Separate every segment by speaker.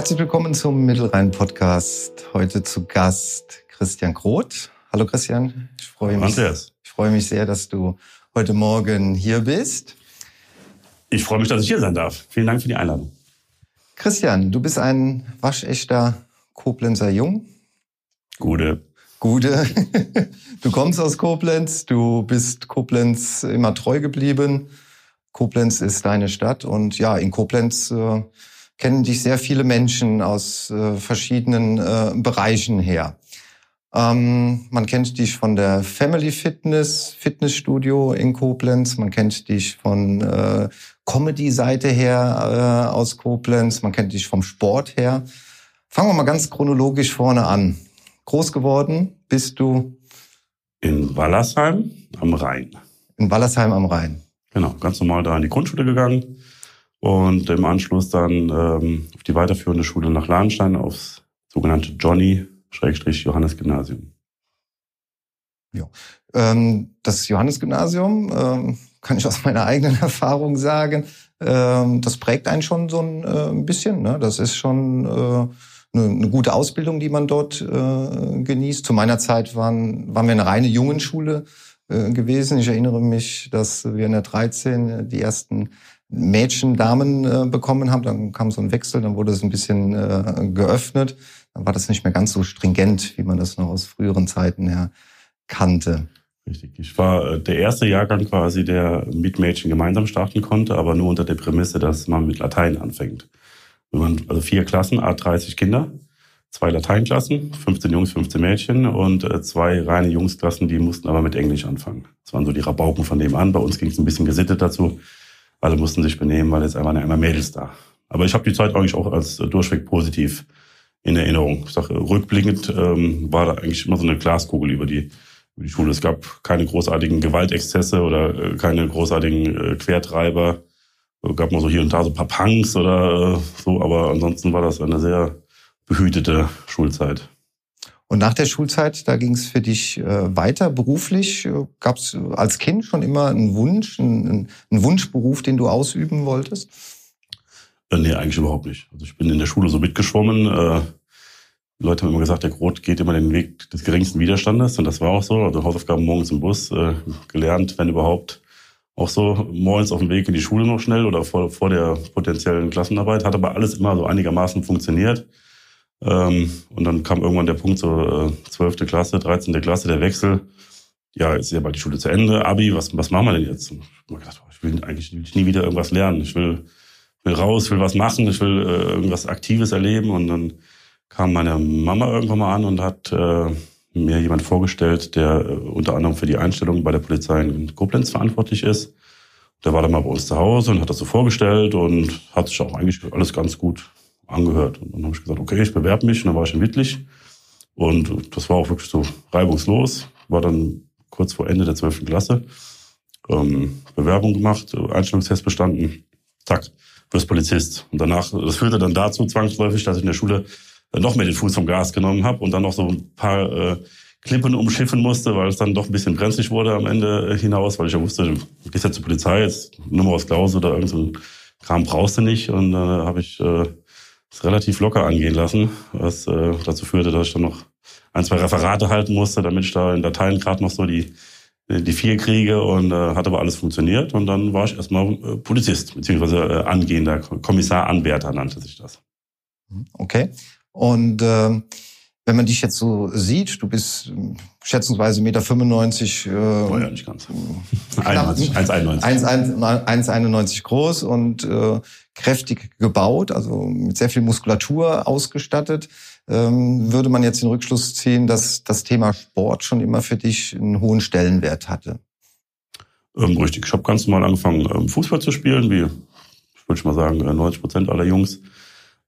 Speaker 1: Herzlich willkommen zum Mittelrhein-Podcast. Heute zu Gast Christian Groth. Hallo Christian, ich freue mich, ich freue mich sehr, dass du heute Morgen hier bist.
Speaker 2: Ich freue mich, dass ich hier sein darf. Vielen Dank für die Einladung.
Speaker 1: Christian, du bist ein waschechter Koblenzer Jung.
Speaker 2: Gute.
Speaker 1: Gute. Du kommst aus Koblenz, du bist Koblenz immer treu geblieben. Koblenz ist deine Stadt und ja, in Koblenz äh, kennen dich sehr viele Menschen aus äh, verschiedenen äh, Bereichen her. Ähm, man kennt dich von der Family Fitness, Fitnessstudio in Koblenz. Man kennt dich von äh, Comedy-Seite her äh, aus Koblenz. Man kennt dich vom Sport her. Fangen wir mal ganz chronologisch vorne an. Groß geworden bist du?
Speaker 2: In Wallersheim am Rhein.
Speaker 1: In Wallersheim am Rhein.
Speaker 2: Genau, ganz normal da in die Grundschule gegangen und im Anschluss dann ähm, auf die weiterführende Schule nach Lahnstein aufs sogenannte Johnny Schrägstrich Johannes Gymnasium.
Speaker 1: Ja. Ähm, das Johannes-Gymnasium, ähm, kann ich aus meiner eigenen Erfahrung sagen, ähm, das prägt einen schon so ein äh, bisschen. Ne? Das ist schon äh, eine, gute Ausbildung, die man dort äh, genießt. Zu meiner Zeit waren, waren wir eine reine Jungenschule gewesen. Ich erinnere mich, dass wir in der 13 die ersten Mädchen, Damen bekommen haben. Dann kam so ein Wechsel, dann wurde es ein bisschen geöffnet. Dann war das nicht mehr ganz so stringent, wie man das noch aus früheren Zeiten her kannte.
Speaker 2: Richtig. Ich war äh, der erste Jahrgang quasi, der mit Mädchen gemeinsam starten konnte, aber nur unter der Prämisse, dass man mit Latein anfängt. Man, also vier Klassen, a 30 Kinder, zwei Lateinklassen, 15 Jungs, 15 Mädchen und äh, zwei reine Jungsklassen, die mussten aber mit Englisch anfangen. Das waren so die Rabauken von nebenan. Bei uns ging es ein bisschen gesittet dazu. Alle mussten sich benehmen, weil jetzt einfach einmal Mädels da. Aber ich habe die Zeit eigentlich auch als äh, durchweg positiv in Erinnerung. Ich sage, rückblickend ähm, war da eigentlich immer so eine Glaskugel über die, über die Schule. Es gab keine großartigen Gewaltexzesse oder äh, keine großartigen äh, Quertreiber. Es gab mal so hier und da so ein paar Punks oder äh, so, aber ansonsten war das eine sehr behütete Schulzeit.
Speaker 1: Und nach der Schulzeit, da ging es für dich äh, weiter beruflich. Gab es als Kind schon immer einen Wunsch, einen, einen Wunschberuf, den du ausüben wolltest?
Speaker 2: Äh, nee, eigentlich überhaupt nicht. Also ich bin in der Schule so mitgeschwommen. Äh, die Leute haben immer gesagt, der Grot geht immer den Weg des geringsten Widerstandes. Und das war auch so. Also Hausaufgaben morgens im Bus, gelernt, wenn überhaupt. Auch so morgens auf dem Weg in die Schule noch schnell oder vor, vor der potenziellen Klassenarbeit. Hat aber alles immer so einigermaßen funktioniert. Ähm, und dann kam irgendwann der Punkt, so äh, 12. Klasse, 13. Klasse, der Wechsel. Ja, jetzt ist ja bald die Schule zu Ende. Abi, was, was machen wir denn jetzt? Und ich habe gedacht, ich will eigentlich nie wieder irgendwas lernen. Ich will will raus, will was machen, ich will äh, irgendwas Aktives erleben. Und dann kam meine Mama irgendwann mal an und hat äh, mir jemand vorgestellt, der äh, unter anderem für die Einstellung bei der Polizei in Koblenz verantwortlich ist. Der war dann mal bei uns zu Hause und hat das so vorgestellt und hat sich auch eigentlich alles ganz gut angehört. Und dann habe ich gesagt, okay, ich bewerbe mich. Und dann war ich in Wittlich. Und das war auch wirklich so reibungslos. War dann kurz vor Ende der 12. Klasse. Ähm, Bewerbung gemacht, Einstellungstest bestanden. Zack, wirst Polizist. Und danach, das führte dann dazu zwangsläufig, dass ich in der Schule noch mehr den Fuß vom Gas genommen habe und dann noch so ein paar äh, Klippen umschiffen musste, weil es dann doch ein bisschen brenzlig wurde am Ende hinaus, weil ich ja wusste, du gehst ja zur Polizei, jetzt Nummer aus Klaus oder irgend so Kram brauchst du nicht. Und äh, habe ich äh, es relativ locker angehen lassen, was äh, dazu führte, dass ich dann noch ein, zwei Referate halten musste, damit ich da in Dateien gerade noch so die die vier Kriege und äh, hat aber alles funktioniert. Und dann war ich erstmal äh, Polizist, beziehungsweise äh, angehender Kommissar, Anwärter nannte sich das.
Speaker 1: Okay. Und äh, wenn man dich jetzt so sieht, du bist schätzungsweise 1,95 Meter.
Speaker 2: Äh, oh ja, nicht ganz. 1,91.
Speaker 1: 1,91 groß und äh, kräftig gebaut, also mit sehr viel Muskulatur ausgestattet. Ähm, würde man jetzt den Rückschluss ziehen, dass das Thema Sport schon immer für dich einen hohen Stellenwert hatte?
Speaker 2: Ähm, richtig. Ich habe ganz normal angefangen, ähm, Fußball zu spielen, wie ich würde mal sagen 90 äh, Prozent aller Jungs.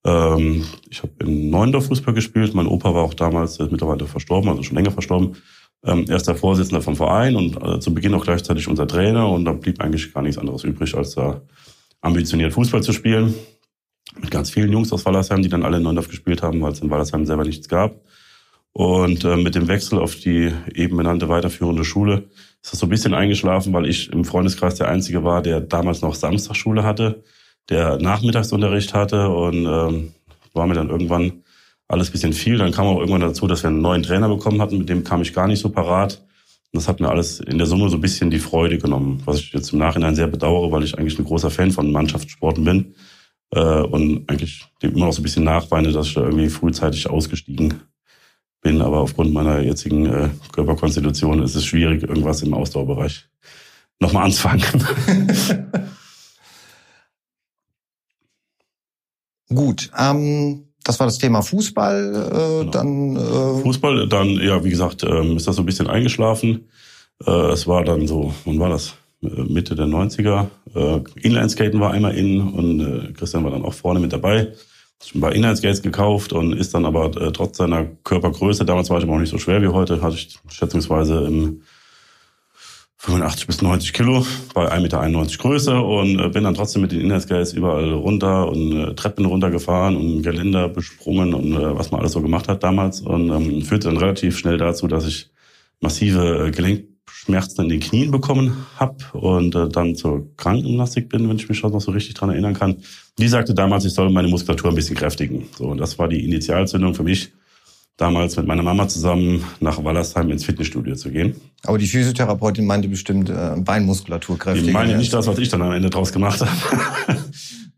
Speaker 2: Ähm, ich habe in Neuendorf Fußball gespielt. Mein Opa war auch damals, der ist mittlerweile verstorben, also schon länger verstorben. Ähm, er ist der Vorsitzende vom Verein und äh, zu Beginn auch gleichzeitig unser Trainer. Und da blieb eigentlich gar nichts anderes übrig, als da ambitioniert Fußball zu spielen mit ganz vielen Jungs aus Wallersheim, die dann alle in Neundorf gespielt haben, weil es in Wallersheim selber nichts gab. Und äh, mit dem Wechsel auf die eben benannte weiterführende Schule ist das so ein bisschen eingeschlafen, weil ich im Freundeskreis der Einzige war, der damals noch Samstagsschule hatte, der Nachmittagsunterricht hatte und ähm, war mir dann irgendwann alles bisschen viel. Dann kam auch irgendwann dazu, dass wir einen neuen Trainer bekommen hatten, mit dem kam ich gar nicht so parat. Das hat mir alles in der Summe so ein bisschen die Freude genommen, was ich jetzt im Nachhinein sehr bedauere, weil ich eigentlich ein großer Fan von Mannschaftssporten bin äh, und eigentlich immer noch so ein bisschen nachweine, dass ich da irgendwie frühzeitig ausgestiegen bin. Aber aufgrund meiner jetzigen äh, Körperkonstitution ist es schwierig, irgendwas im Ausdauerbereich nochmal anzufangen.
Speaker 1: Gut, ähm, das war das Thema Fußball. Äh, genau. Dann
Speaker 2: äh Fußball, dann ja, wie gesagt, ähm, ist das so ein bisschen eingeschlafen. Äh, es war dann so, wann war das? Äh, Mitte der 90er. Äh, Inlineskaten war einmal in und äh, Christian war dann auch vorne mit dabei. Ich habe Inlineskates gekauft und ist dann aber äh, trotz seiner Körpergröße, damals war ich aber auch nicht so schwer wie heute, hatte ich schätzungsweise im 85 bis 90 Kilo bei 1,91 Meter Größe und äh, bin dann trotzdem mit den Inlineskates überall runter und äh, Treppen runtergefahren und Geländer besprungen und äh, was man alles so gemacht hat damals und ähm, führte dann relativ schnell dazu, dass ich massive Gelenkschmerzen in den Knien bekommen habe und äh, dann zur Krankengymnastik bin, wenn ich mich noch so richtig dran erinnern kann. Die sagte damals, ich soll meine Muskulatur ein bisschen kräftigen. So, und das war die Initialzündung für mich, damals mit meiner Mama zusammen nach Wallersheim ins Fitnessstudio zu gehen.
Speaker 1: Aber die Physiotherapeutin meinte bestimmt äh, Beinmuskulatur kräftig.
Speaker 2: Ich meine nicht das, was ich dann am Ende draus gemacht habe,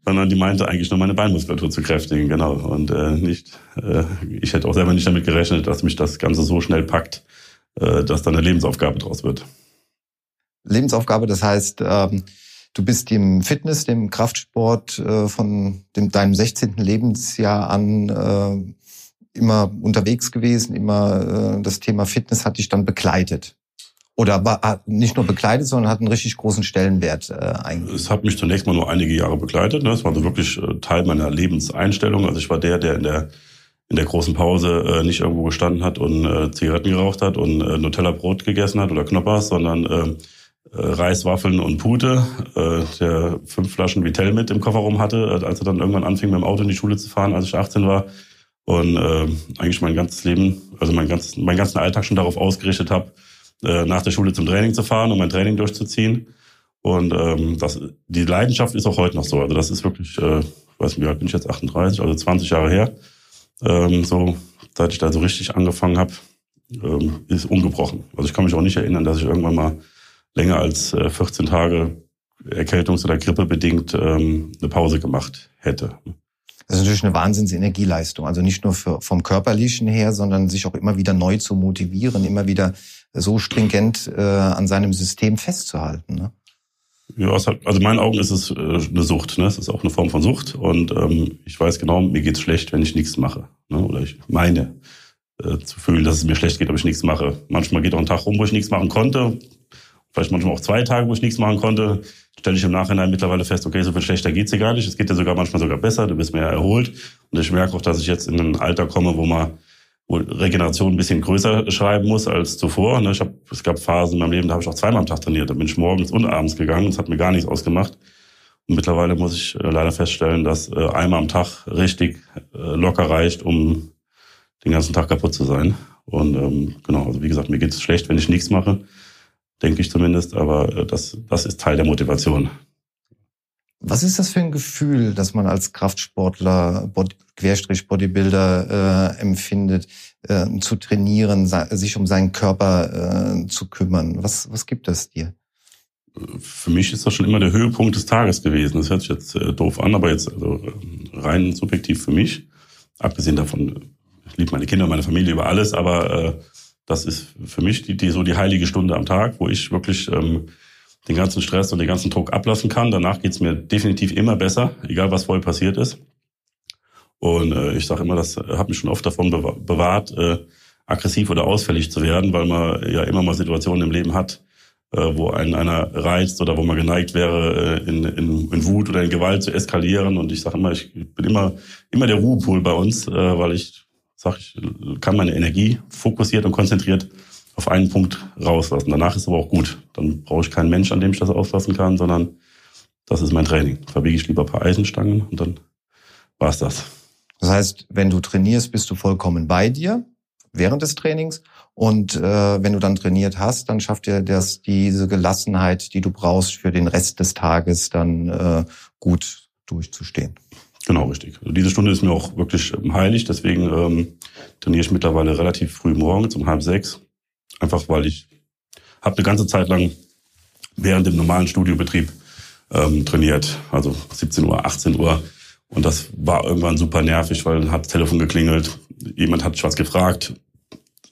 Speaker 2: sondern die meinte eigentlich nur meine Beinmuskulatur zu kräftigen, genau. Und äh, nicht, äh, ich hätte auch selber nicht damit gerechnet, dass mich das Ganze so schnell packt, äh, dass dann eine Lebensaufgabe draus wird.
Speaker 1: Lebensaufgabe, das heißt, ähm, du bist dem Fitness, dem Kraftsport äh, von dem, deinem 16. Lebensjahr an äh, immer unterwegs gewesen, immer äh, das Thema Fitness hat dich dann begleitet. Oder war nicht nur begleitet, sondern hat einen richtig großen Stellenwert äh,
Speaker 2: eigentlich. Es hat mich zunächst mal nur einige Jahre begleitet. Ne? Es war so wirklich äh, Teil meiner Lebenseinstellung. Also ich war der, der in der in der großen Pause äh, nicht irgendwo gestanden hat und äh, Zigaretten geraucht hat und äh, Nutella-Brot gegessen hat oder Knoppers, sondern äh, äh, Reis, Waffeln und Pute, äh, der fünf Flaschen Vitell mit im Kofferraum hatte, äh, als er dann irgendwann anfing, mit dem Auto in die Schule zu fahren, als ich 18 war, und äh, eigentlich mein ganzes Leben, also mein ganzes, meinen ganzen Alltag schon darauf ausgerichtet habe, äh, nach der Schule zum Training zu fahren und mein Training durchzuziehen. Und ähm, das, die Leidenschaft ist auch heute noch so. Also das ist wirklich, äh, weiß nicht, wie alt bin ich jetzt, 38, also 20 Jahre her. Ähm, so, seit ich da so richtig angefangen habe, ähm, ist ungebrochen. Also ich kann mich auch nicht erinnern, dass ich irgendwann mal länger als äh, 14 Tage Erkältungs- oder Grippebedingt ähm, eine Pause gemacht hätte.
Speaker 1: Das ist natürlich eine Wahnsinnsenergieleistung. Also nicht nur für, vom körperlichen her, sondern sich auch immer wieder neu zu motivieren, immer wieder so stringent äh, an seinem System festzuhalten. Ne?
Speaker 2: Ja, also in meinen Augen ist es äh, eine Sucht. Ne? Es ist auch eine Form von Sucht. Und ähm, ich weiß genau, mir geht's schlecht, wenn ich nichts mache. Ne? Oder ich meine äh, zu fühlen, dass es mir schlecht geht, ob ich nichts mache. Manchmal geht auch ein Tag rum, wo ich nichts machen konnte. Vielleicht manchmal auch zwei Tage, wo ich nichts machen konnte stelle ich im Nachhinein mittlerweile fest, okay, so viel schlechter geht's dir gar nicht. Es geht dir sogar manchmal sogar besser, du bist mehr erholt. Und ich merke auch, dass ich jetzt in ein Alter komme, wo man wo Regeneration ein bisschen größer schreiben muss als zuvor. Ne? Ich hab, es gab Phasen in meinem Leben, da habe ich auch zweimal am Tag trainiert. Da bin ich morgens und abends gegangen. Das hat mir gar nichts ausgemacht. Und mittlerweile muss ich äh, leider feststellen, dass äh, einmal am Tag richtig äh, locker reicht, um den ganzen Tag kaputt zu sein. Und ähm, genau, also wie gesagt, mir geht es schlecht, wenn ich nichts mache denke ich zumindest. Aber äh, das, das ist Teil der Motivation.
Speaker 1: Was ist das für ein Gefühl, dass man als Kraftsportler, Bod Querstrich Bodybuilder äh, empfindet, äh, zu trainieren, sich um seinen Körper äh, zu kümmern? Was, was gibt das dir?
Speaker 2: Für mich ist das schon immer der Höhepunkt des Tages gewesen. Das hört sich jetzt äh, doof an, aber jetzt also, rein subjektiv für mich. Abgesehen davon, ich liebe meine Kinder und meine Familie über alles, aber äh, das ist für mich die, die so die heilige Stunde am Tag, wo ich wirklich ähm, den ganzen Stress und den ganzen Druck ablassen kann. Danach geht's mir definitiv immer besser, egal was vorher passiert ist. Und äh, ich sage immer, das hat mich schon oft davon bewahrt, äh, aggressiv oder ausfällig zu werden, weil man ja immer mal Situationen im Leben hat, äh, wo einen einer reizt oder wo man geneigt wäre, äh, in, in, in Wut oder in Gewalt zu eskalieren. Und ich sage immer, ich bin immer immer der Ruhepool bei uns, äh, weil ich sag ich, kann meine Energie fokussiert und konzentriert auf einen Punkt rauslassen. Danach ist aber auch gut. Dann brauche ich keinen Mensch, an dem ich das auslassen kann, sondern das ist mein Training. Verbiege ich lieber ein paar Eisenstangen und dann war's das.
Speaker 1: Das heißt, wenn du trainierst, bist du vollkommen bei dir während des Trainings und äh, wenn du dann trainiert hast, dann schafft dir das diese Gelassenheit, die du brauchst für den Rest des Tages, dann äh, gut durchzustehen.
Speaker 2: Genau, richtig. Also diese Stunde ist mir auch wirklich ähm, heilig, deswegen ähm, trainiere ich mittlerweile relativ früh morgens um halb sechs. Einfach weil ich habe eine ganze Zeit lang während dem normalen Studiobetrieb ähm, trainiert. Also 17 Uhr, 18 Uhr. Und das war irgendwann super nervig, weil dann hat das Telefon geklingelt, jemand hat was gefragt.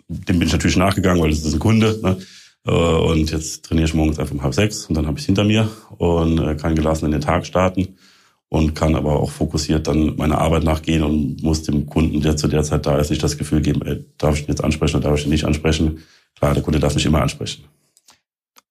Speaker 2: Dem bin ich natürlich nachgegangen, weil das ist ein Kunde. Ne? Äh, und jetzt trainiere ich morgens einfach um halb sechs und dann habe ich hinter mir und äh, kann gelassen in den Tag starten und kann aber auch fokussiert dann meiner Arbeit nachgehen und muss dem Kunden, der zu der Zeit da ist, nicht das Gefühl geben, ey, darf ich ihn jetzt ansprechen oder darf ich ihn nicht ansprechen. Klar, der Kunde darf mich immer ansprechen.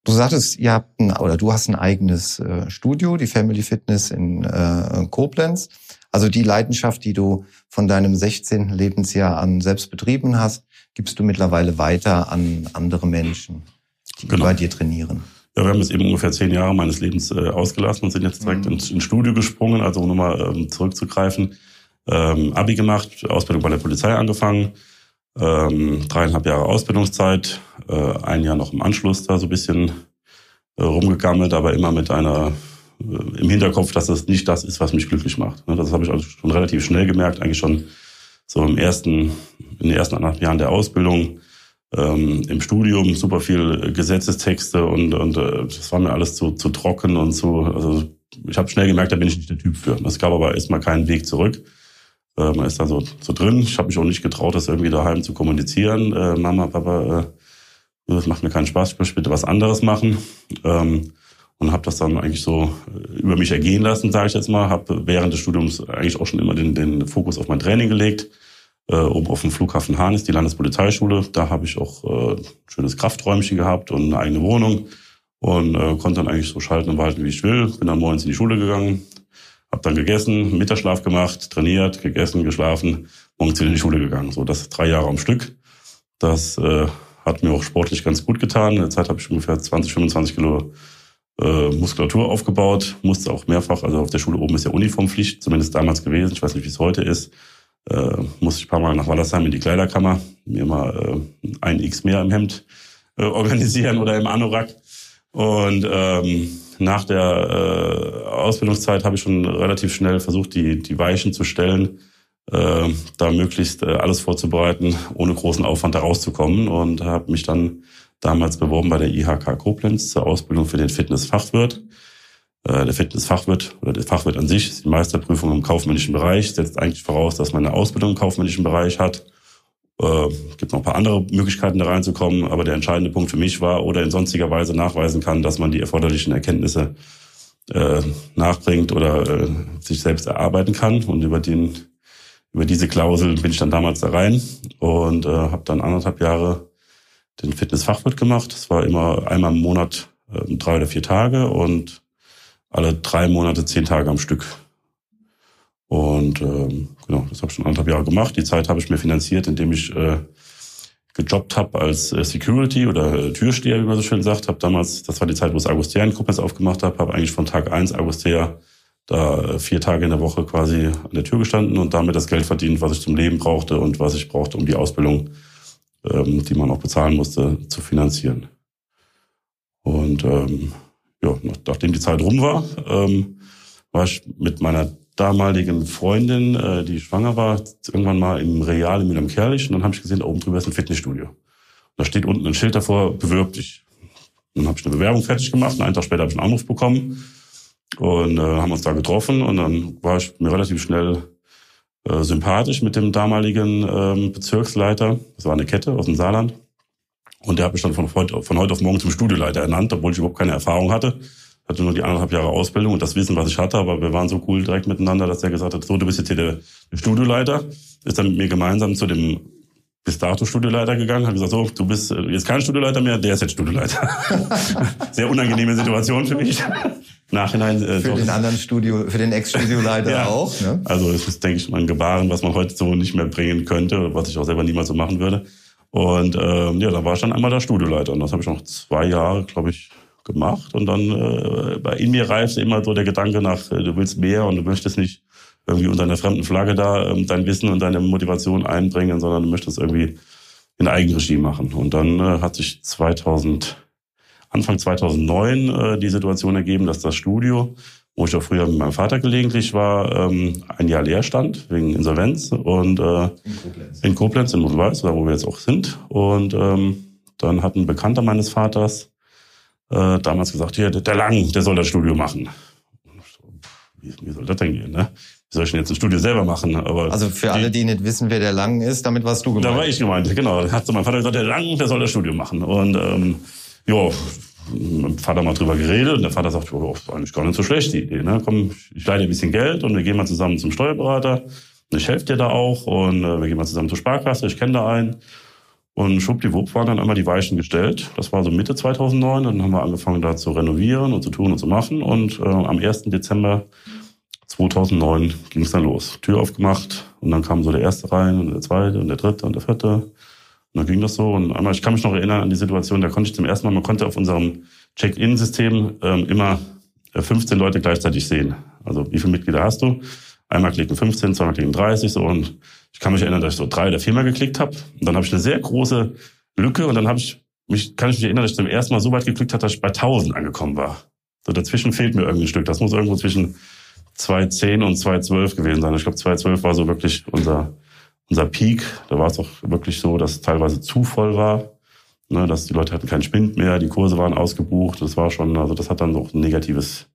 Speaker 1: Du sagtest, ihr habt ein, oder du hast ein eigenes äh, Studio, die Family Fitness in äh, Koblenz. Also die Leidenschaft, die du von deinem 16. Lebensjahr an selbst betrieben hast, gibst du mittlerweile weiter an andere Menschen, die genau. bei dir trainieren.
Speaker 2: Ja, wir haben jetzt eben ungefähr zehn Jahre meines Lebens äh, ausgelassen und sind jetzt direkt mhm. ins, ins, Studio gesprungen, also um nochmal ähm, zurückzugreifen. Ähm, Abi gemacht, Ausbildung bei der Polizei angefangen, ähm, dreieinhalb Jahre Ausbildungszeit, äh, ein Jahr noch im Anschluss da so ein bisschen äh, rumgegammelt, aber immer mit einer äh, im Hinterkopf, dass das nicht das ist, was mich glücklich macht. Ne, das habe ich also schon relativ schnell gemerkt, eigentlich schon so im ersten, in den ersten anderthalb Jahren der Ausbildung, ähm, im Studium super viel Gesetzestexte und, und äh, das war mir alles zu, zu trocken und zu, also ich habe schnell gemerkt, da bin ich nicht der Typ für. Es gab aber erstmal keinen Weg zurück. Äh, man ist da so, so drin. Ich habe mich auch nicht getraut, das irgendwie daheim zu kommunizieren. Äh, Mama, Papa, äh, das macht mir keinen Spaß, ich möchte bitte was anderes machen. Ähm, und habe das dann eigentlich so äh, über mich ergehen lassen, sage ich jetzt mal. Habe während des Studiums eigentlich auch schon immer den, den Fokus auf mein Training gelegt. Äh, oben auf dem Flughafen Hahn ist die Landespolizeischule. Da habe ich auch äh, ein schönes Krafträumchen gehabt und eine eigene Wohnung und äh, konnte dann eigentlich so schalten und walten, wie ich will. Bin dann morgens in die Schule gegangen, habe dann gegessen, Mittagsschlaf gemacht, trainiert, gegessen, geschlafen, morgens wieder in die Schule gegangen. So das drei Jahre am Stück. Das äh, hat mir auch sportlich ganz gut getan. In der Zeit habe ich ungefähr 20, 25 Kilo äh, Muskulatur aufgebaut, musste auch mehrfach, also auf der Schule oben ist ja Uniformpflicht, zumindest damals gewesen, ich weiß nicht, wie es heute ist, äh, musste ich ein paar Mal nach Wallersheim in die Kleiderkammer, mir mal äh, ein X mehr im Hemd äh, organisieren oder im Anorak. Und ähm, nach der äh, Ausbildungszeit habe ich schon relativ schnell versucht, die, die Weichen zu stellen, äh, da möglichst äh, alles vorzubereiten, ohne großen Aufwand da rauszukommen und habe mich dann damals beworben bei der IHK Koblenz zur Ausbildung für den Fitnessfachwirt. Der Fitnessfachwirt oder der Fachwirt an sich ist die Meisterprüfung im kaufmännischen Bereich, setzt eigentlich voraus, dass man eine Ausbildung im kaufmännischen Bereich hat. Äh, gibt noch ein paar andere Möglichkeiten da reinzukommen, aber der entscheidende Punkt für mich war oder in sonstiger Weise nachweisen kann, dass man die erforderlichen Erkenntnisse äh, nachbringt oder äh, sich selbst erarbeiten kann. Und über den über diese Klausel bin ich dann damals da rein und äh, habe dann anderthalb Jahre den Fitnessfachwirt gemacht. Das war immer einmal im Monat äh, drei oder vier Tage und alle drei Monate zehn Tage am Stück. Und ähm, genau, das habe ich schon anderthalb Jahre gemacht. Die Zeit habe ich mir finanziert, indem ich äh, gejobbt habe als äh, Security oder äh, Türsteher, wie man so schön sagt. Habe damals, das war die Zeit, wo es Agustea in Koblenz aufgemacht habe, habe eigentlich von Tag eins Agustea da äh, vier Tage in der Woche quasi an der Tür gestanden und damit das Geld verdient, was ich zum Leben brauchte und was ich brauchte, um die Ausbildung, ähm, die man auch bezahlen musste, zu finanzieren. Und ähm, ja, nachdem die Zeit rum war, ähm, war ich mit meiner damaligen Freundin, äh, die schwanger war, irgendwann mal im Real in Kerlich und dann habe ich gesehen, da oben drüber ist ein Fitnessstudio. Und da steht unten ein Schild davor, bewirb dich. Dann habe ich eine Bewerbung fertig gemacht und einen Tag später habe ich einen Anruf bekommen und äh, haben uns da getroffen und dann war ich mir relativ schnell äh, sympathisch mit dem damaligen ähm, Bezirksleiter. Das war eine Kette aus dem Saarland. Und der hat mich dann von heute, von heute auf morgen zum Studioleiter ernannt, obwohl ich überhaupt keine Erfahrung hatte. Hatte nur die anderthalb Jahre Ausbildung und das Wissen, was ich hatte, aber wir waren so cool direkt miteinander, dass er gesagt hat, so, du bist jetzt hier der, der Studioleiter. Ist dann mit mir gemeinsam zu dem bis dato Studioleiter gegangen, hat gesagt, so, du bist äh, jetzt kein Studioleiter mehr, der ist jetzt Studioleiter. Sehr unangenehme Situation für mich. Nachhinein.
Speaker 1: Äh, für den anderen Studio, für den Ex-Studioleiter ja. auch. Ne?
Speaker 2: Also es ist, denke ich, ein Gebaren, was man heute so nicht mehr bringen könnte, was ich auch selber niemals so machen würde. Und ähm, ja, da war ich dann einmal der Studioleiter. Und das habe ich noch zwei Jahre, glaube ich, gemacht. Und dann äh, bei in mir reifte immer so der Gedanke nach, äh, du willst mehr und du möchtest nicht irgendwie unter einer fremden Flagge da ähm, dein Wissen und deine Motivation einbringen, sondern du möchtest irgendwie in Eigenregie machen. Und dann äh, hat sich 2000, Anfang 2009 äh, die Situation ergeben, dass das Studio, wo ich auch früher mit meinem Vater gelegentlich war, ähm, ein Jahr Leerstand wegen Insolvenz und äh, in Koblenz, in, Koblenz, in Moselweiß, da wo wir jetzt auch sind. Und ähm, dann hat ein Bekannter meines Vaters äh, damals gesagt, hier, der Lang, der soll das Studio machen. Wie, wie soll das denn gehen, ne? Wie soll ich denn jetzt ein Studio selber machen? Aber
Speaker 1: also für alle, die nicht wissen, wer der Lang ist, damit warst du gemeint.
Speaker 2: Da war ich gemeint, genau. Hat so mein Vater gesagt, der Lang, der soll das Studio machen. Und ähm, ja, dem Vater mal drüber geredet und der Vater sagt, oh, eigentlich gar nicht so schlecht die Idee. Ne? Komm, ich leide ein bisschen Geld und wir gehen mal zusammen zum Steuerberater. Und ich helfe dir da auch und äh, wir gehen mal zusammen zur Sparkasse, ich kenne da einen. Und schwuppdiwupp waren dann einmal die Weichen gestellt. Das war so Mitte 2009. Dann haben wir angefangen da zu renovieren und zu tun und zu machen. Und äh, am 1. Dezember 2009 ging es dann los. Tür aufgemacht und dann kam so der erste rein und der zweite und der dritte und der vierte. Und dann ging das so. Und einmal, ich kann mich noch erinnern an die Situation, da konnte ich zum ersten Mal, man konnte auf unserem Check-in-System ähm, immer 15 äh, Leute gleichzeitig sehen. Also wie viele Mitglieder hast du? Einmal klicken 15, zweimal klicken 30 so und ich kann mich erinnern, dass ich so drei oder viermal geklickt habe. Und dann habe ich eine sehr große Lücke und dann habe ich mich, kann ich mich erinnern, dass ich zum ersten Mal so weit geklickt habe, dass ich bei 1000 angekommen war. So dazwischen fehlt mir irgendein Stück. Das muss irgendwo zwischen 2.10 und 2.12 gewesen sein. Ich glaube, 2.12 war so wirklich unser, unser Peak. Da war es auch wirklich so, dass es teilweise zu voll war. Ne, dass die Leute hatten keinen Spind mehr, die Kurse waren ausgebucht. Das war schon, also das hat dann auch ein negatives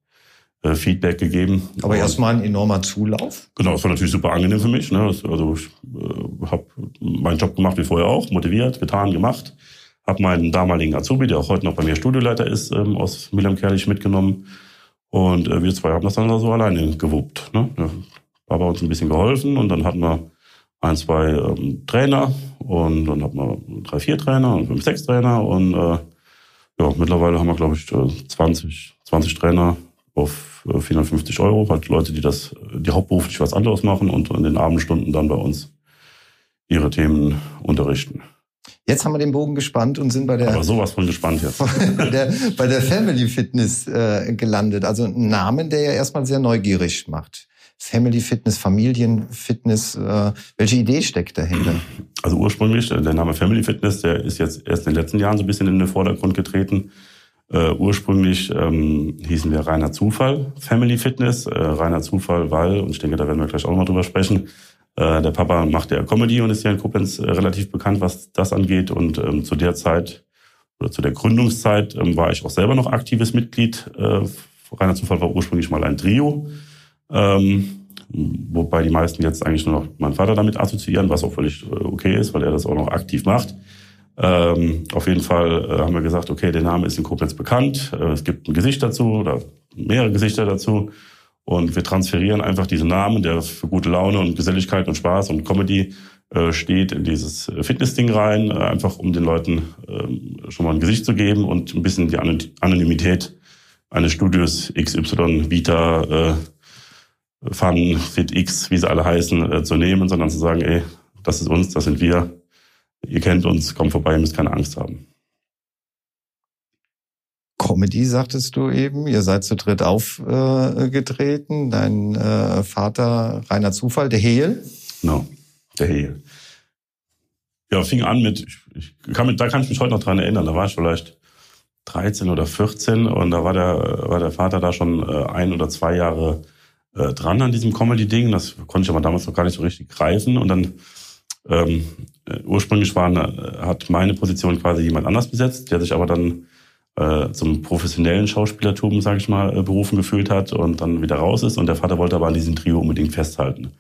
Speaker 2: äh, Feedback gegeben.
Speaker 1: Aber erstmal ein enormer Zulauf.
Speaker 2: Genau, das war natürlich super angenehm für mich. Ne? Also ich äh, habe meinen Job gemacht wie vorher auch, motiviert, getan, gemacht. Habe meinen damaligen Azubi, der auch heute noch bei mir Studioleiter ist, ähm, aus Milam Kerlich mitgenommen. Und äh, wir zwei haben das dann so alleine gewuppt. Ne? Ja, war bei uns ein bisschen geholfen und dann hatten wir ein, zwei ähm, Trainer und dann hatten wir drei, vier Trainer und fünf, sechs Trainer und äh, ja, mittlerweile haben wir, glaube ich, 20, 20 Trainer auf 450 äh, Euro. Halt Leute, die das, die hauptberuflich was anderes machen und in den Abendstunden dann bei uns ihre Themen unterrichten.
Speaker 1: Jetzt haben wir den Bogen gespannt und sind bei der.
Speaker 2: Aber sowas von gespannt jetzt.
Speaker 1: bei, der, bei der Family Fitness äh, gelandet. Also ein Namen, der ja erstmal sehr neugierig macht. Family Fitness, Familienfitness. Äh, welche Idee steckt dahinter?
Speaker 2: Also ursprünglich, der Name Family Fitness, der ist jetzt erst in den letzten Jahren so ein bisschen in den Vordergrund getreten. Äh, ursprünglich ähm, hießen wir reiner Zufall Family Fitness. Äh, reiner Zufall, weil, und ich denke, da werden wir gleich auch noch mal drüber sprechen, äh, der Papa macht ja Comedy und ist ja in Koblenz äh, relativ bekannt, was das angeht. Und ähm, zu der Zeit oder zu der Gründungszeit ähm, war ich auch selber noch aktives Mitglied. Äh, reiner Zufall war ursprünglich mal ein Trio. Ähm, wobei die meisten jetzt eigentlich nur noch meinen Vater damit assoziieren, was auch völlig äh, okay ist, weil er das auch noch aktiv macht. Ähm, auf jeden Fall äh, haben wir gesagt, okay, der Name ist in Koblenz bekannt, äh, es gibt ein Gesicht dazu oder mehrere Gesichter dazu und wir transferieren einfach diesen Namen, der für gute Laune und Geselligkeit und Spaß und Comedy äh, steht, in dieses Fitnessding rein, äh, einfach um den Leuten ähm, schon mal ein Gesicht zu geben und ein bisschen die Anonymität eines Studios XY, Vita, äh, Fun, FitX, wie sie alle heißen, äh, zu nehmen, sondern zu sagen, ey, das ist uns, das sind wir ihr kennt uns, kommt vorbei, ihr müsst keine Angst haben.
Speaker 1: Comedy, sagtest du eben. Ihr seid zu dritt aufgetreten. Äh, Dein äh, Vater, reiner Zufall, der Heel.
Speaker 2: Genau, der Heel. Ja, fing an mit, ich, ich kann mit, da kann ich mich heute noch dran erinnern, da war ich vielleicht 13 oder 14 und da war der, war der Vater da schon äh, ein oder zwei Jahre äh, dran an diesem Comedy-Ding. Das konnte ich aber damals noch gar nicht so richtig greifen und dann ähm, äh, ursprünglich war, hat meine Position quasi jemand anders besetzt, der sich aber dann äh, zum professionellen Schauspielertum, sage ich mal, äh, berufen gefühlt hat und dann wieder raus ist. Und der Vater wollte aber an diesem Trio unbedingt festhalten.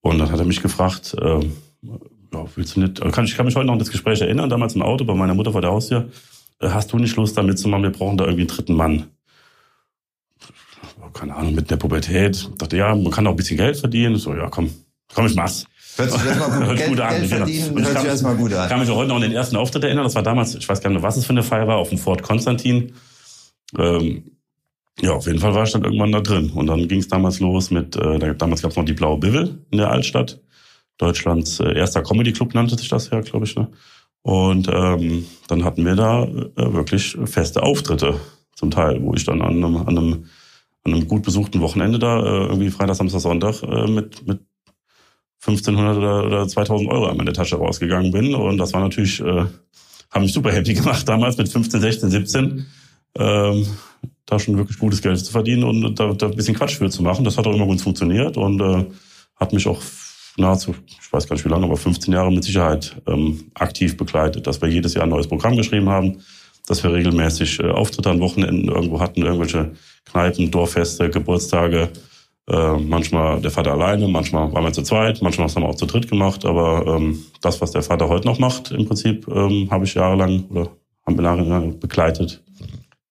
Speaker 2: Und dann hat er mich gefragt, äh, ja, willst du nicht, kann, ich kann mich heute noch an das Gespräch erinnern, damals im Auto bei meiner Mutter vor der Haustür, äh, hast du nicht Lust da mitzumachen, wir brauchen da irgendwie einen dritten Mann. Keine Ahnung, mit der Pubertät. Ich dachte, ja, man kann auch ein bisschen Geld verdienen. So, ja, komm, komm, ich mach's.
Speaker 1: Hört sich erstmal gut, Geld, gut an. Geld genau. verdienen, genau. hört sich erstmal gut an.
Speaker 2: Ich kann mich auch heute noch an den ersten Auftritt erinnern. Das war damals, ich weiß gar nicht was es für eine Feier war, auf dem Fort Konstantin. Ähm, ja, auf jeden Fall war ich dann irgendwann da drin. Und dann ging es damals los mit, äh, damals gab es noch die Blaue Bivel in der Altstadt. Deutschlands äh, erster Comedy-Club nannte sich das ja, glaube ich. Ne? Und ähm, dann hatten wir da äh, wirklich feste Auftritte zum Teil, wo ich dann an einem, an einem, an einem gut besuchten Wochenende da äh, irgendwie Freitag, Samstag, Sonntag äh, mit, mit 1500 oder, oder 2000 Euro an meine Tasche rausgegangen bin. Und das war natürlich, äh, habe mich super happy gemacht damals mit 15, 16, 17. Ähm, da schon wirklich gutes Geld zu verdienen und da, da ein bisschen Quatsch für zu machen. Das hat auch immer gut funktioniert und äh, hat mich auch nahezu, ich weiß gar nicht wie lange, aber 15 Jahre mit Sicherheit ähm, aktiv begleitet, dass wir jedes Jahr ein neues Programm geschrieben haben, dass wir regelmäßig äh, Auftritte an Wochenenden irgendwo hatten, irgendwelche Kneipen, Dorffeste, Geburtstage. Äh, manchmal der Vater alleine, manchmal waren wir zu zweit, manchmal haben wir auch zu dritt gemacht. Aber ähm, das, was der Vater heute noch macht, im Prinzip, ähm, habe ich jahrelang oder haben wir jahrelang begleitet.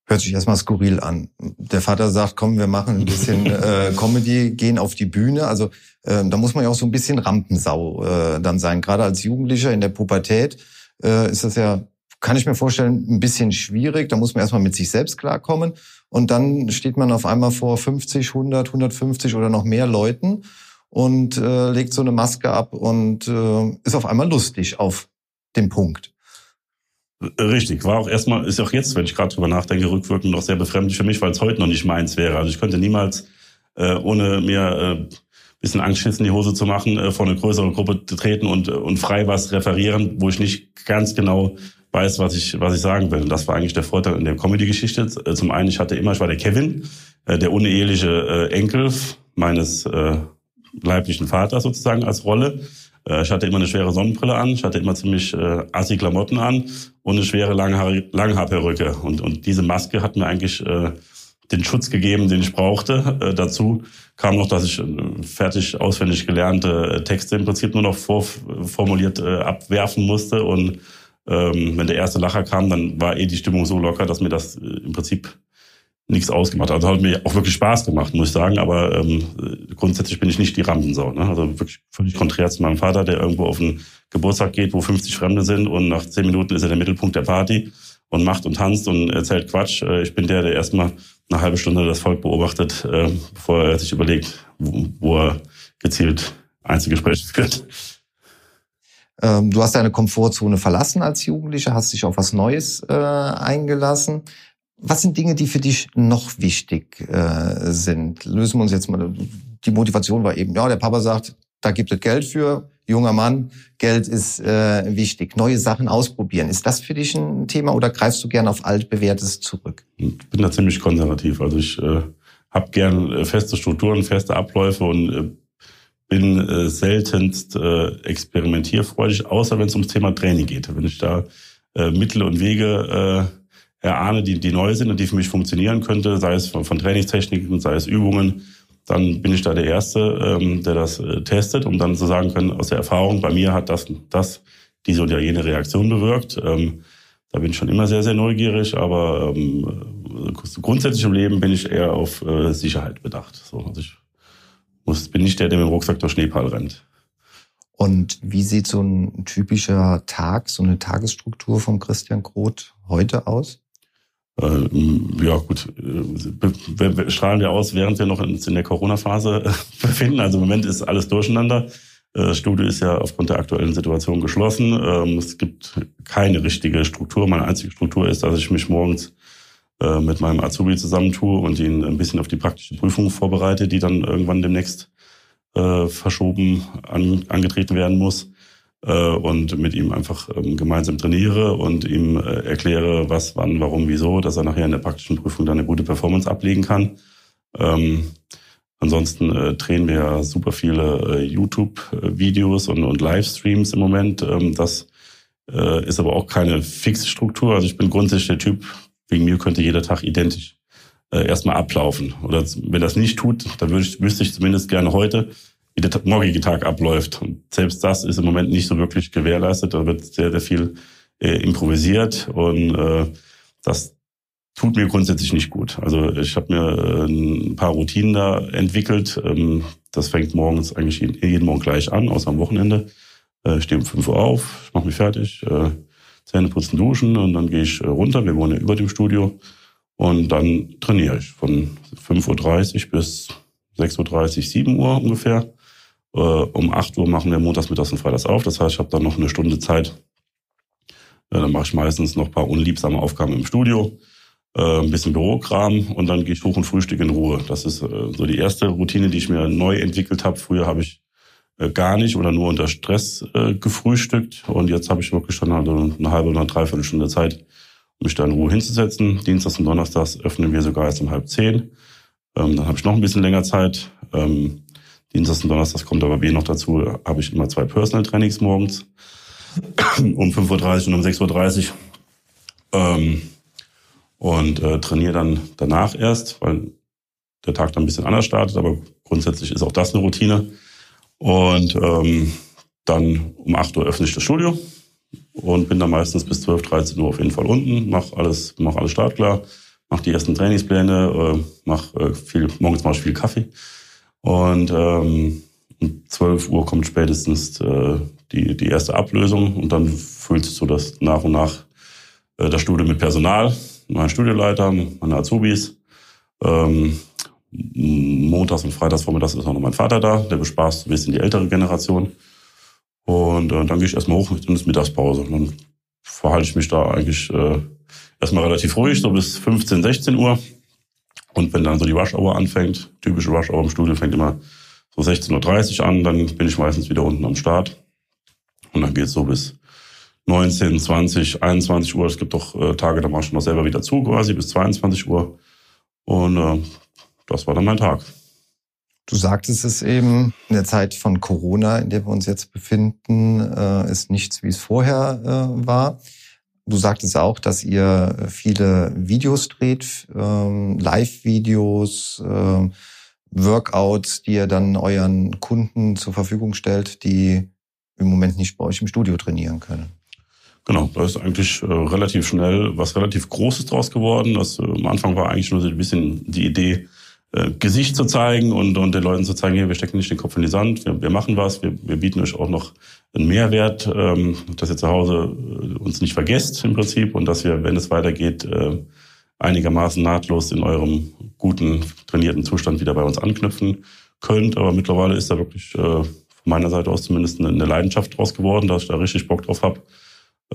Speaker 1: Hört sich erstmal skurril an. Der Vater sagt, komm, wir machen ein bisschen äh, Comedy, gehen auf die Bühne. Also äh, da muss man ja auch so ein bisschen Rampensau äh, dann sein. Gerade als Jugendlicher in der Pubertät äh, ist das ja, kann ich mir vorstellen, ein bisschen schwierig. Da muss man erstmal mit sich selbst klarkommen. Und dann steht man auf einmal vor 50, 100, 150 oder noch mehr Leuten und äh, legt so eine Maske ab und äh, ist auf einmal lustig auf dem Punkt.
Speaker 2: Richtig, war auch erstmal, ist auch jetzt, wenn ich gerade drüber nachdenke, rückwirkend noch sehr befremdlich für mich, weil es heute noch nicht meins wäre. Also ich könnte niemals, äh, ohne mir äh, bisschen Angst in die Hose zu machen, äh, vor eine größere Gruppe treten und, und frei was referieren, wo ich nicht ganz genau weiß, was ich, was ich sagen will. Und das war eigentlich der Vorteil in der Comedy-Geschichte. Äh, zum einen, ich hatte immer, ich war der Kevin, äh, der uneheliche äh, Enkel meines leiblichen Vaters sozusagen als Rolle. Ich hatte immer eine schwere Sonnenbrille an, ich hatte immer ziemlich äh, assi Klamotten an und eine schwere Langhaar Langhaarperücke. Und, und diese Maske hat mir eigentlich äh, den Schutz gegeben, den ich brauchte. Äh, dazu kam noch, dass ich fertig auswendig gelernte Texte im Prinzip nur noch vorformuliert äh, abwerfen musste. Und ähm, wenn der erste Lacher kam, dann war eh die Stimmung so locker, dass mir das äh, im Prinzip nichts ausgemacht hat. Also hat mir auch wirklich Spaß gemacht, muss ich sagen. Aber ähm, grundsätzlich bin ich nicht die Rampensau. Ne? Also wirklich völlig konträr zu meinem Vater, der irgendwo auf einen Geburtstag geht, wo 50 Fremde sind und nach 10 Minuten ist er der Mittelpunkt der Party und macht und tanzt und erzählt Quatsch. Äh, ich bin der, der erstmal eine halbe Stunde das Volk beobachtet, äh, bevor er sich überlegt, wo, wo er gezielt Einzelgespräche führt.
Speaker 1: Ähm, du hast deine Komfortzone verlassen als Jugendlicher, hast dich auf was Neues äh, eingelassen. Was sind Dinge, die für dich noch wichtig äh, sind? Lösen wir uns jetzt mal. Die Motivation war eben, ja, der Papa sagt, da gibt es Geld für, junger Mann, Geld ist äh, wichtig. Neue Sachen ausprobieren. Ist das für dich ein Thema oder greifst du gern auf altbewährtes zurück?
Speaker 2: Ich bin da ziemlich konservativ. Also ich äh, habe gern feste Strukturen, feste Abläufe und äh, bin äh, seltenst äh, experimentierfreudig, außer wenn es ums Thema Training geht. Wenn ich da äh, Mittel und Wege äh, erahne, die, die neu sind und die für mich funktionieren könnte, sei es von, von Trainingstechniken, sei es Übungen, dann bin ich da der Erste, ähm, der das äh, testet, um dann zu sagen können, aus der Erfahrung, bei mir hat das, das diese und jene Reaktion bewirkt. Ähm, da bin ich schon immer sehr, sehr neugierig, aber ähm, grundsätzlich im Leben bin ich eher auf äh, Sicherheit bedacht. So, also ich muss, bin nicht der, der mit dem Rucksack durch Nepal rennt.
Speaker 1: Und wie sieht so ein typischer Tag, so eine Tagesstruktur von Christian Groth heute aus?
Speaker 2: Äh, ja, gut, äh, wir strahlen ja aus, während wir noch in, in der Corona-Phase äh, befinden. Also im Moment ist alles durcheinander. Das Studio ist ja aufgrund der aktuellen Situation geschlossen. Ähm, es gibt keine richtige Struktur. Meine einzige Struktur ist, dass ich mich morgens mit meinem Azubi zusammentue und ihn ein bisschen auf die praktische Prüfung vorbereite, die dann irgendwann demnächst verschoben angetreten werden muss äh, und mit ihm einfach ähm, gemeinsam trainiere und ihm äh, erkläre, was, wann, warum, wieso, dass er nachher in der praktischen Prüfung dann eine gute Performance ablegen kann. Ähm, ansonsten äh, drehen wir super viele äh, YouTube-Videos und, und Livestreams im Moment. Ähm, das äh, ist aber auch keine fixe Struktur. Also ich bin grundsätzlich der Typ, wegen mir könnte jeder Tag identisch äh, erstmal ablaufen. Oder wenn das nicht tut, dann würde ich, wüsste ich zumindest gerne heute, wie der morgige Tag abläuft. Und selbst das ist im Moment nicht so wirklich gewährleistet. Da wird sehr, sehr viel äh, improvisiert und äh, das tut mir grundsätzlich nicht gut. Also ich habe mir äh, ein paar Routinen da entwickelt. Ähm, das fängt morgens eigentlich jeden, Morgen gleich an, außer am Wochenende. Äh, ich stehe um 5 Uhr auf, mache mich fertig, äh, Zähne putzen, duschen und dann gehe ich äh, runter. Wir wohnen ja über dem Studio. Und dann trainiere ich von 5.30 Uhr bis 6.30 Uhr, 7 Uhr ungefähr. Äh, um 8 Uhr machen wir montags, mittags und freitags auf. Das heißt, ich habe dann noch eine Stunde Zeit. Äh, dann mache ich meistens noch ein paar unliebsame Aufgaben im Studio, ein bisschen Bürokram und dann gehe ich hoch und frühstück in Ruhe. Das ist so die erste Routine, die ich mir neu entwickelt habe. Früher habe ich gar nicht oder nur unter Stress äh, gefrühstückt und jetzt habe ich wirklich schon eine halbe oder dreiviertel Stunde Zeit, mich da in Ruhe hinzusetzen. Dienstags und Donnerstags öffnen wir sogar erst um halb zehn. Ähm, dann habe ich noch ein bisschen länger Zeit. Ähm, Dienstags und Donnerstags kommt aber B noch dazu, habe ich immer zwei Personal Trainings morgens um 5.30 Uhr und um 6.30 Uhr. Ähm, und äh, trainiere dann danach erst, weil der Tag dann ein bisschen anders startet, aber grundsätzlich ist auch das eine Routine. Und ähm, dann um 8 Uhr öffne ich das Studio und bin dann meistens bis 12, 13 Uhr auf jeden Fall unten, mache alles, mach alles startklar, mache die ersten Trainingspläne, äh, mache äh, viel, morgens mache ich viel Kaffee. Und ähm, um 12 Uhr kommt spätestens äh, die, die erste Ablösung und dann füllt sich so das nach und nach äh, das Studio mit Personal, mein Studioleiter, meine Azubis. Ähm, montags und freitags vormittags ist auch noch mein Vater da, der bespaßt ein bisschen die ältere Generation. Und äh, dann gehe ich erstmal hoch, dann ist Mittagspause. Und dann verhalte ich mich da eigentlich äh, erstmal relativ ruhig, so bis 15, 16 Uhr. Und wenn dann so die Rush-Hour anfängt, typische Rush-Hour im Studio fängt immer so 16.30 Uhr an, dann bin ich meistens wieder unten am Start. Und dann geht's so bis 19, 20, 21 Uhr. Es gibt doch äh, Tage, da mache ich noch selber wieder zu, quasi bis 22 Uhr. Und äh, das war dann mein Tag.
Speaker 1: Du sagtest es eben, in der Zeit von Corona, in der wir uns jetzt befinden, äh, ist nichts, wie es vorher äh, war. Du sagtest auch, dass ihr viele Videos dreht, ähm, Live-Videos, äh, Workouts, die ihr dann euren Kunden zur Verfügung stellt, die im Moment nicht bei euch im Studio trainieren können.
Speaker 2: Genau, da ist eigentlich äh, relativ schnell was relativ Großes draus geworden. Das, äh, am Anfang war eigentlich nur so ein bisschen die Idee, äh, Gesicht zu zeigen und, und den Leuten zu zeigen, hier, wir stecken nicht den Kopf in die Sand, wir, wir machen was, wir, wir bieten euch auch noch einen Mehrwert, ähm, dass ihr zu Hause äh, uns nicht vergesst im Prinzip und dass wir, wenn es weitergeht, äh, einigermaßen nahtlos in eurem guten, trainierten Zustand wieder bei uns anknüpfen könnt. Aber mittlerweile ist da wirklich äh, von meiner Seite aus zumindest eine, eine Leidenschaft draus geworden, dass ich da richtig Bock drauf habe,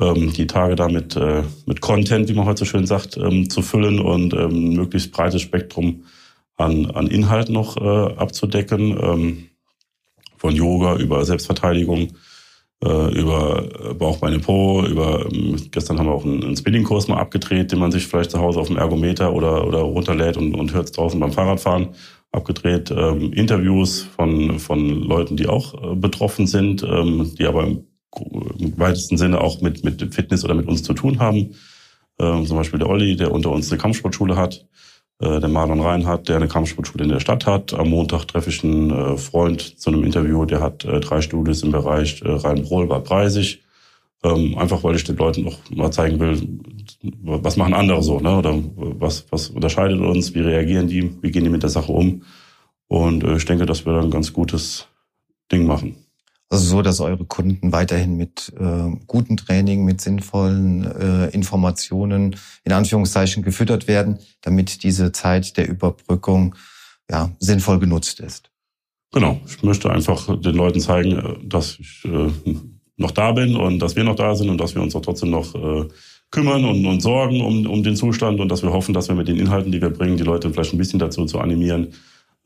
Speaker 2: ähm, die Tage da mit, äh, mit Content, wie man heute so schön sagt, ähm, zu füllen und ähm, möglichst breites Spektrum an, an Inhalt noch äh, abzudecken, ähm, von Yoga über Selbstverteidigung, äh, über Bauchbeine Po, über ähm, gestern haben wir auch einen, einen Spinning-Kurs mal abgedreht, den man sich vielleicht zu Hause auf dem Ergometer oder, oder runterlädt und, und hört es draußen beim Fahrradfahren abgedreht, ähm, Interviews von, von Leuten, die auch äh, betroffen sind, ähm, die aber im, im weitesten Sinne auch mit, mit Fitness oder mit uns zu tun haben. Ähm, zum Beispiel der Olli, der unter uns eine Kampfsportschule hat äh, der Marlon Reinhardt, der eine Kampfsportschule in der Stadt hat. Am Montag treffe ich einen äh, Freund zu einem Interview, der hat äh, drei Studios im Bereich Rhein-Brohl, Bad Preisig. Ähm, einfach weil ich den Leuten noch mal zeigen will, was machen andere so, ne? Oder was, was unterscheidet uns, wie reagieren die, wie gehen die mit der Sache um. Und ich denke, dass wir da ein ganz gutes Ding machen.
Speaker 1: Also so, dass eure Kunden weiterhin mit äh, gutem Training, mit sinnvollen äh, Informationen in Anführungszeichen gefüttert werden, damit diese Zeit der Überbrückung ja sinnvoll genutzt ist.
Speaker 2: Genau. Ich möchte einfach den Leuten zeigen, äh, dass ich äh, noch da bin und dass wir noch da sind und dass wir uns auch trotzdem noch äh, kümmern und, und sorgen um, um den Zustand und dass wir hoffen, dass wir mit den Inhalten, die wir bringen, die Leute vielleicht ein bisschen dazu zu animieren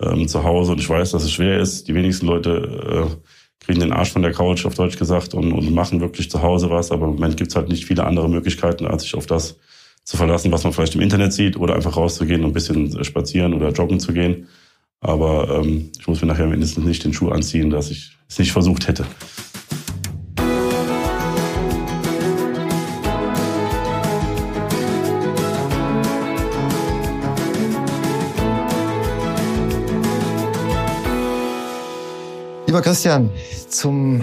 Speaker 2: ähm, zu Hause. Und ich weiß, dass es schwer ist. Die wenigsten Leute äh, kriegen den Arsch von der Couch, auf Deutsch gesagt, und, und machen wirklich zu Hause was. Aber im Moment gibt's halt nicht viele andere Möglichkeiten, als sich auf das zu verlassen, was man vielleicht im Internet sieht oder einfach rauszugehen und ein bisschen spazieren oder joggen zu gehen. Aber ähm, ich muss mir nachher mindestens nicht den Schuh anziehen, dass ich es nicht versucht hätte.
Speaker 1: Lieber Christian, zum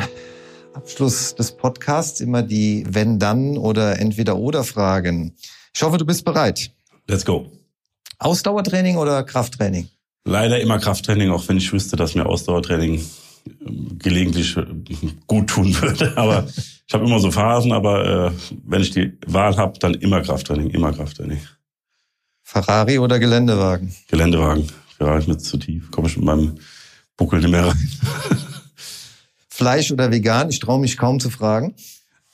Speaker 1: Abschluss des Podcasts immer die Wenn-Dann- oder Entweder-Oder-Fragen. Ich hoffe, du bist bereit.
Speaker 2: Let's go.
Speaker 1: Ausdauertraining oder Krafttraining?
Speaker 2: Leider immer Krafttraining, auch wenn ich wüsste, dass mir Ausdauertraining ähm, gelegentlich äh, gut tun würde. Aber ich habe immer so Phasen, aber äh, wenn ich die Wahl habe, dann immer Krafttraining, immer Krafttraining.
Speaker 1: Ferrari oder Geländewagen?
Speaker 2: Geländewagen. Ferrari ist mir zu tief. Komme ich mit meinem Buckel nicht mehr rein.
Speaker 1: Fleisch oder vegan? Ich traue mich kaum zu fragen.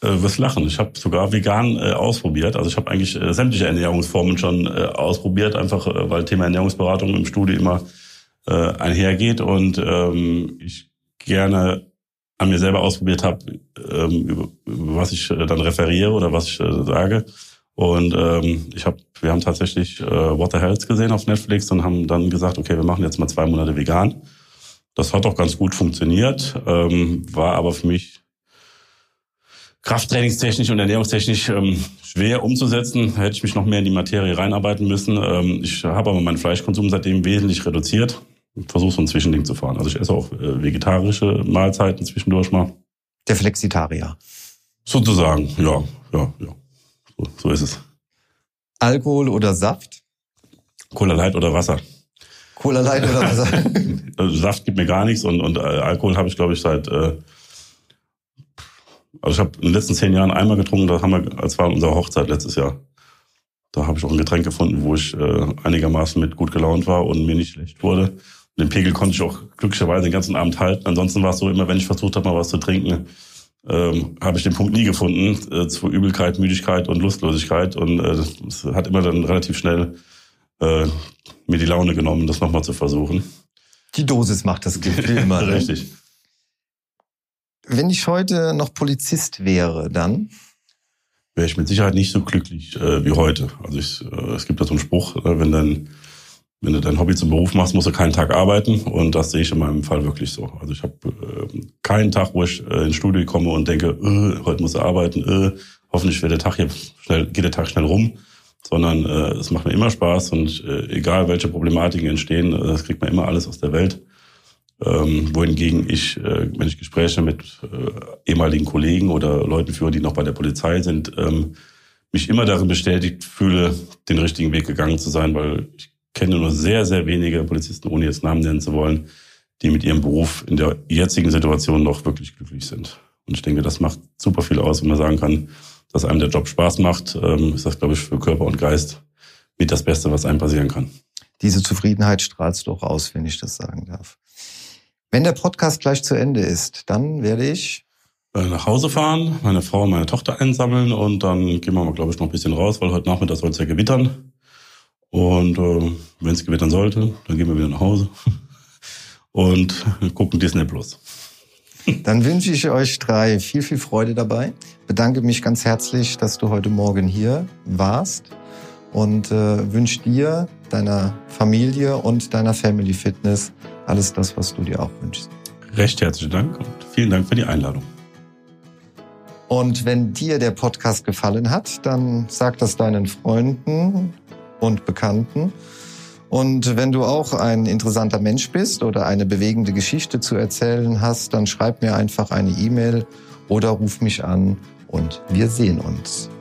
Speaker 2: Äh, wirst lachen. Ich habe sogar vegan äh, ausprobiert. Also ich habe eigentlich äh, sämtliche Ernährungsformen schon äh, ausprobiert, einfach äh, weil Thema Ernährungsberatung im Studio immer äh, einhergeht und ähm, ich gerne an mir selber ausprobiert habe, ähm, über, über was ich äh, dann referiere oder was ich äh, sage. Und ähm, ich hab, wir haben tatsächlich äh, What the Health gesehen auf Netflix und haben dann gesagt, okay, wir machen jetzt mal zwei Monate vegan. Das hat auch ganz gut funktioniert, ähm, war aber für mich krafttrainingstechnisch und ernährungstechnisch ähm, schwer umzusetzen. Hätte ich mich noch mehr in die Materie reinarbeiten müssen. Ähm, ich habe aber meinen Fleischkonsum seitdem wesentlich reduziert. Versuche so ein Zwischending zu fahren. Also ich esse auch äh, vegetarische Mahlzeiten zwischendurch mal.
Speaker 1: Der Flexitarier.
Speaker 2: Sozusagen, ja, ja, ja. So, so ist es.
Speaker 1: Alkohol oder Saft?
Speaker 2: Cola Light oder Wasser.
Speaker 1: Cola Light oder Wasser?
Speaker 2: also Saft gibt mir gar nichts und, und äh, Alkohol habe ich, glaube ich, seit äh, also ich habe in den letzten zehn Jahren einmal getrunken, das haben wir, als war unsere Hochzeit letztes Jahr. Da habe ich auch ein Getränk gefunden, wo ich äh, einigermaßen mit gut gelaunt war und mir nicht schlecht wurde. Und den Pegel konnte ich auch glücklicherweise den ganzen Abend halten. Ansonsten war es so, immer wenn ich versucht habe, mal was zu trinken, ähm, habe ich den Punkt nie gefunden äh, zu Übelkeit, Müdigkeit und Lustlosigkeit. Und äh, das hat immer dann relativ schnell äh, mir die Laune genommen, das nochmal zu versuchen.
Speaker 1: Die Dosis macht das wie immer.
Speaker 2: Ne? Richtig.
Speaker 1: Wenn ich heute noch Polizist wäre, dann?
Speaker 2: Wäre ich mit Sicherheit nicht so glücklich äh, wie heute. Also ich, äh, es gibt da so einen Spruch, äh, wenn dann wenn du dein Hobby zum Beruf machst, musst du keinen Tag arbeiten. Und das sehe ich in meinem Fall wirklich so. Also ich habe äh, keinen Tag, wo ich äh, ins Studio komme und denke, äh, heute muss ich arbeiten, hoffentlich wird der Tag hier schnell, geht der Tag schnell rum. Sondern äh, es macht mir immer Spaß und äh, egal welche Problematiken entstehen, äh, das kriegt man immer alles aus der Welt. Ähm, wohingegen ich, äh, wenn ich Gespräche mit äh, ehemaligen Kollegen oder Leuten führe, die noch bei der Polizei sind, ähm, mich immer darin bestätigt fühle, den richtigen Weg gegangen zu sein, weil ich kenne nur sehr, sehr wenige Polizisten, ohne jetzt Namen nennen zu wollen, die mit ihrem Beruf in der jetzigen Situation noch wirklich glücklich sind. Und ich denke, das macht super viel aus, wenn man sagen kann, dass einem der Job Spaß macht, ähm, ist das, glaube ich, für Körper und Geist mit das Beste, was einem passieren kann.
Speaker 1: Diese Zufriedenheit strahlst du auch aus, wenn ich das sagen darf. Wenn der Podcast gleich zu Ende ist, dann werde ich
Speaker 2: äh, nach Hause fahren, meine Frau und meine Tochter einsammeln und dann gehen wir mal, glaube ich, noch ein bisschen raus, weil heute Nachmittag soll es ja gewittern. Und äh, wenn es gewittern sollte, dann gehen wir wieder nach Hause und gucken Disney Plus.
Speaker 1: Dann wünsche ich euch drei viel, viel Freude dabei. Bedanke mich ganz herzlich, dass du heute Morgen hier warst und äh, wünsche dir, deiner Familie und deiner Family Fitness alles das, was du dir auch wünschst.
Speaker 2: Recht herzlichen Dank und vielen Dank für die Einladung.
Speaker 1: Und wenn dir der Podcast gefallen hat, dann sag das deinen Freunden und Bekannten. Und wenn du auch ein interessanter Mensch bist oder eine bewegende Geschichte zu erzählen hast, dann schreib mir einfach eine E-Mail oder ruf mich an und wir sehen uns.